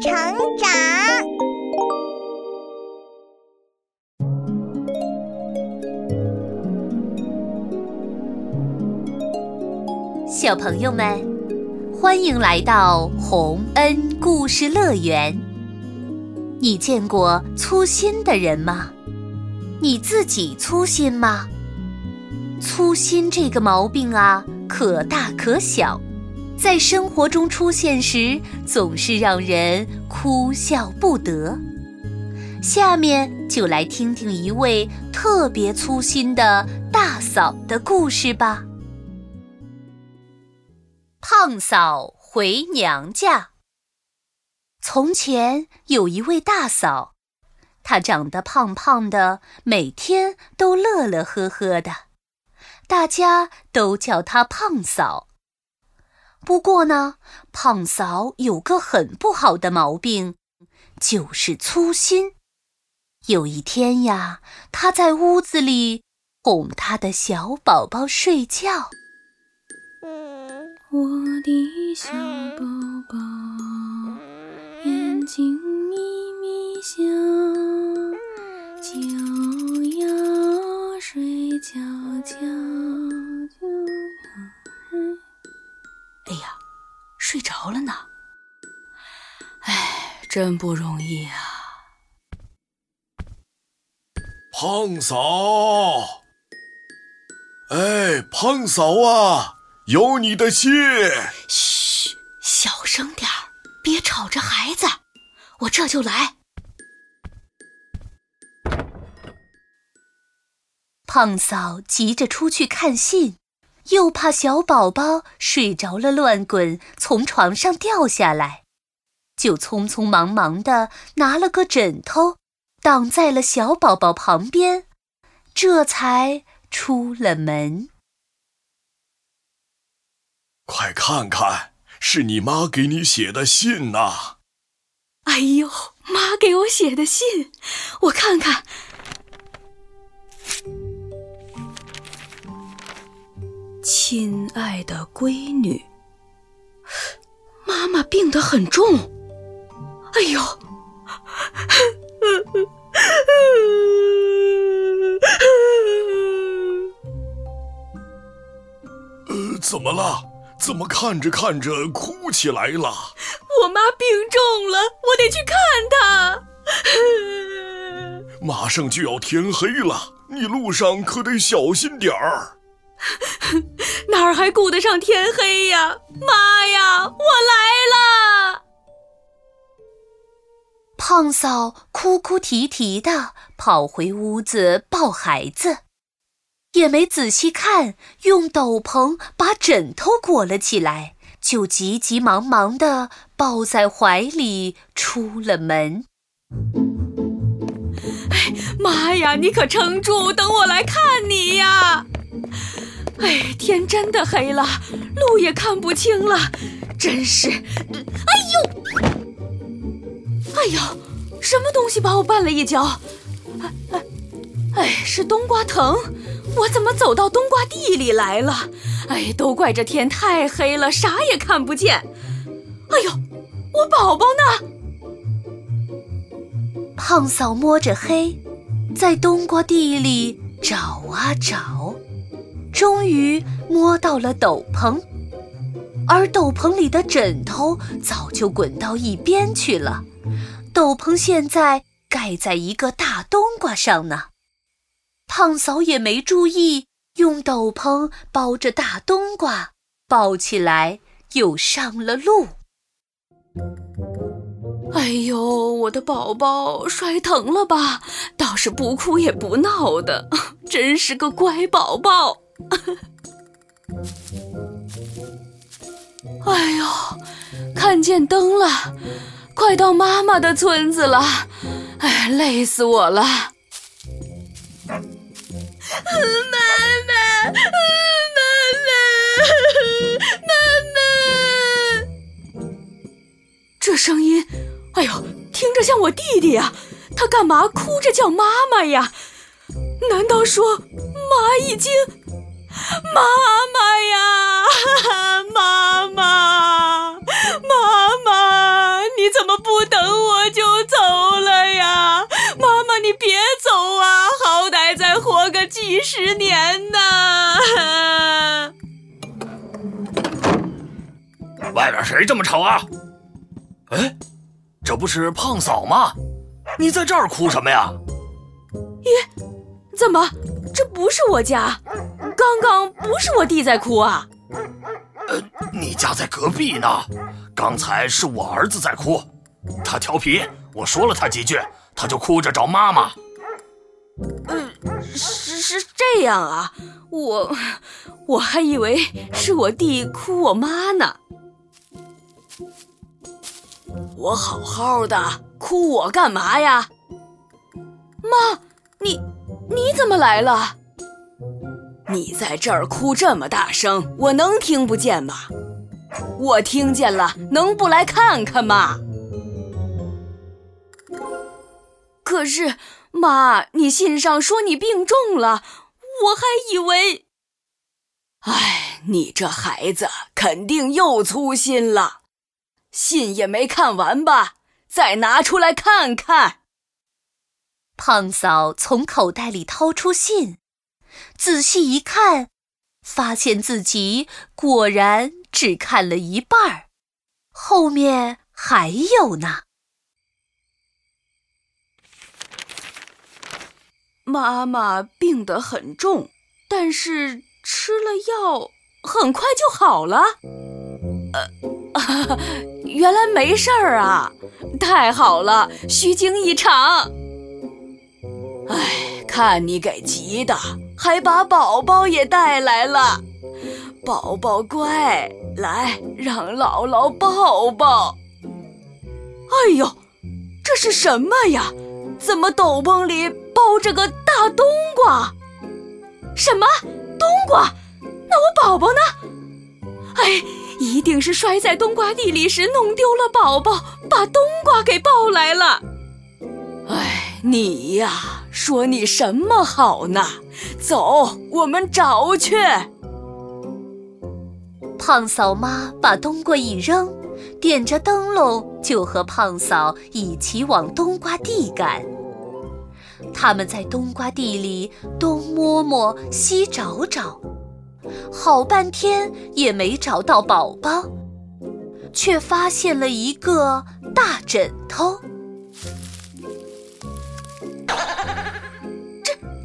成长。小朋友们，欢迎来到洪恩故事乐园。你见过粗心的人吗？你自己粗心吗？粗心这个毛病啊，可大可小，在生活中出现时，总是让人哭笑不得。下面就来听听一位特别粗心的大嫂的故事吧。胖嫂回娘家。从前有一位大嫂，她长得胖胖的，每天都乐乐呵呵的。大家都叫她胖嫂。不过呢，胖嫂有个很不好的毛病，就是粗心。有一天呀，她在屋子里哄她的小宝宝睡觉。我的小宝宝，眼睛真不容易啊！胖嫂，哎，胖嫂啊，有你的信。嘘，小声点儿，别吵着孩子。我这就来。胖嫂急着出去看信。又怕小宝宝睡着了乱滚，从床上掉下来，就匆匆忙忙的拿了个枕头，挡在了小宝宝旁边，这才出了门。快看看，是你妈给你写的信呐！哎呦，妈给我写的信，我看看。亲爱的闺女，妈妈病得很重。哎呦，呃，怎么了？怎么看着看着哭起来了？我妈病重了，我得去看她。马上就要天黑了，你路上可得小心点儿。哪儿还顾得上天黑呀！妈呀，我来了！胖嫂哭哭啼啼的跑回屋子抱孩子，也没仔细看，用斗篷把枕头裹了起来，就急急忙忙的抱在怀里出了门。哎，妈呀，你可撑住，等我来看你呀！哎，天真的黑了，路也看不清了，真是……哎呦，哎呦，什么东西把我绊了一跤？哎哎哎，是冬瓜藤，我怎么走到冬瓜地里来了？哎，都怪这天太黑了，啥也看不见。哎呦，我宝宝呢？胖嫂摸着黑，在冬瓜地里找啊找。终于摸到了斗篷，而斗篷里的枕头早就滚到一边去了。斗篷现在盖在一个大冬瓜上呢。胖嫂也没注意，用斗篷包着大冬瓜，抱起来又上了路。哎呦，我的宝宝摔疼了吧？倒是不哭也不闹的，真是个乖宝宝。哎呦，看见灯了，快到妈妈的村子了。哎，累死我了！妈妈，妈妈，妈妈！这声音，哎呦，听着像我弟弟呀。他干嘛哭着叫妈妈呀？难道说妈已经……妈妈呀，妈妈，怎么不等我就走了呀？妈妈，你别走啊！好歹再活个几十年呢。外边谁这么吵啊？哎，这不是胖嫂吗？你在这儿哭什么呀？咦，怎么这不是我家？刚刚不是我弟在哭啊？呃，你家在隔壁呢。刚才是我儿子在哭，他调皮，我说了他几句，他就哭着找妈妈。嗯，是是这样啊，我我还以为是我弟哭我妈呢。我好好的，哭我干嘛呀？妈，你你怎么来了？你在这儿哭这么大声，我能听不见吗？我听见了，能不来看看吗？可是，妈，你信上说你病重了，我还以为……哎，你这孩子肯定又粗心了，信也没看完吧？再拿出来看看。胖嫂从口袋里掏出信。仔细一看，发现自己果然只看了一半儿，后面还有呢。妈妈病得很重，但是吃了药很快就好了。呃，原来没事儿啊，太好了，虚惊一场。哎，看你给急的。还把宝宝也带来了，宝宝乖，来让姥姥抱抱。哎呦，这是什么呀？怎么斗篷里包着个大冬瓜？什么冬瓜？那我宝宝呢？哎，一定是摔在冬瓜地里时弄丢了宝宝，把冬瓜给抱来了。哎，你呀。说你什么好呢？走，我们找去。胖嫂妈把冬瓜一扔，点着灯笼就和胖嫂一起往冬瓜地赶。他们在冬瓜地里东摸摸西找找，好半天也没找到宝宝，却发现了一个大枕头。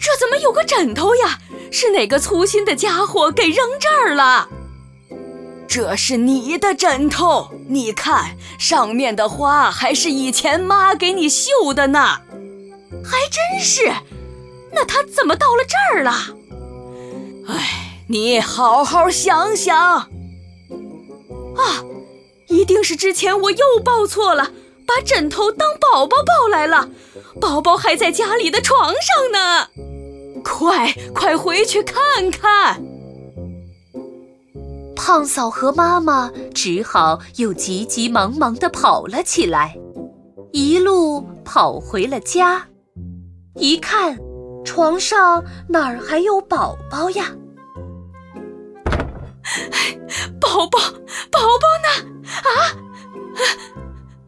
这怎么有个枕头呀？是哪个粗心的家伙给扔这儿了？这是你的枕头，你看上面的花还是以前妈给你绣的呢。还真是，那他怎么到了这儿了？哎，你好好想想。啊，一定是之前我又抱错了，把枕头当宝宝抱来了。宝宝还在家里的床上呢。快快回去看看！胖嫂和妈妈只好又急急忙忙地跑了起来，一路跑回了家。一看，床上哪儿还有宝宝呀？宝宝，宝宝呢？啊，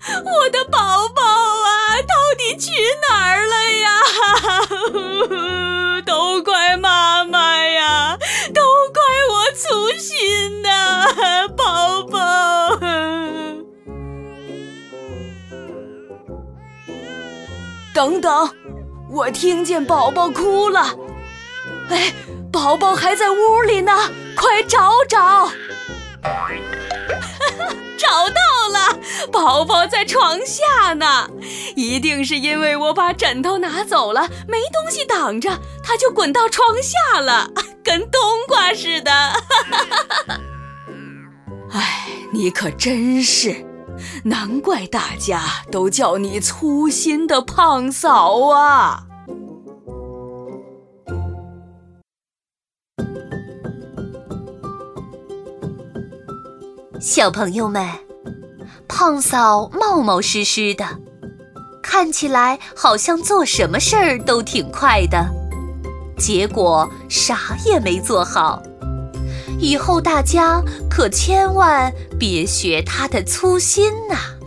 我的宝宝啊，等等，我听见宝宝哭了。哎，宝宝还在屋里呢，快找找。找到了，宝宝在床下呢，一定是因为我把枕头拿走了，没东西挡着，他就滚到床下了，跟冬瓜似的。哎，你可真是，难怪大家都叫你粗心的胖嫂啊。小朋友们，胖嫂冒冒失失的，看起来好像做什么事儿都挺快的，结果啥也没做好。以后大家可千万别学他的粗心呐！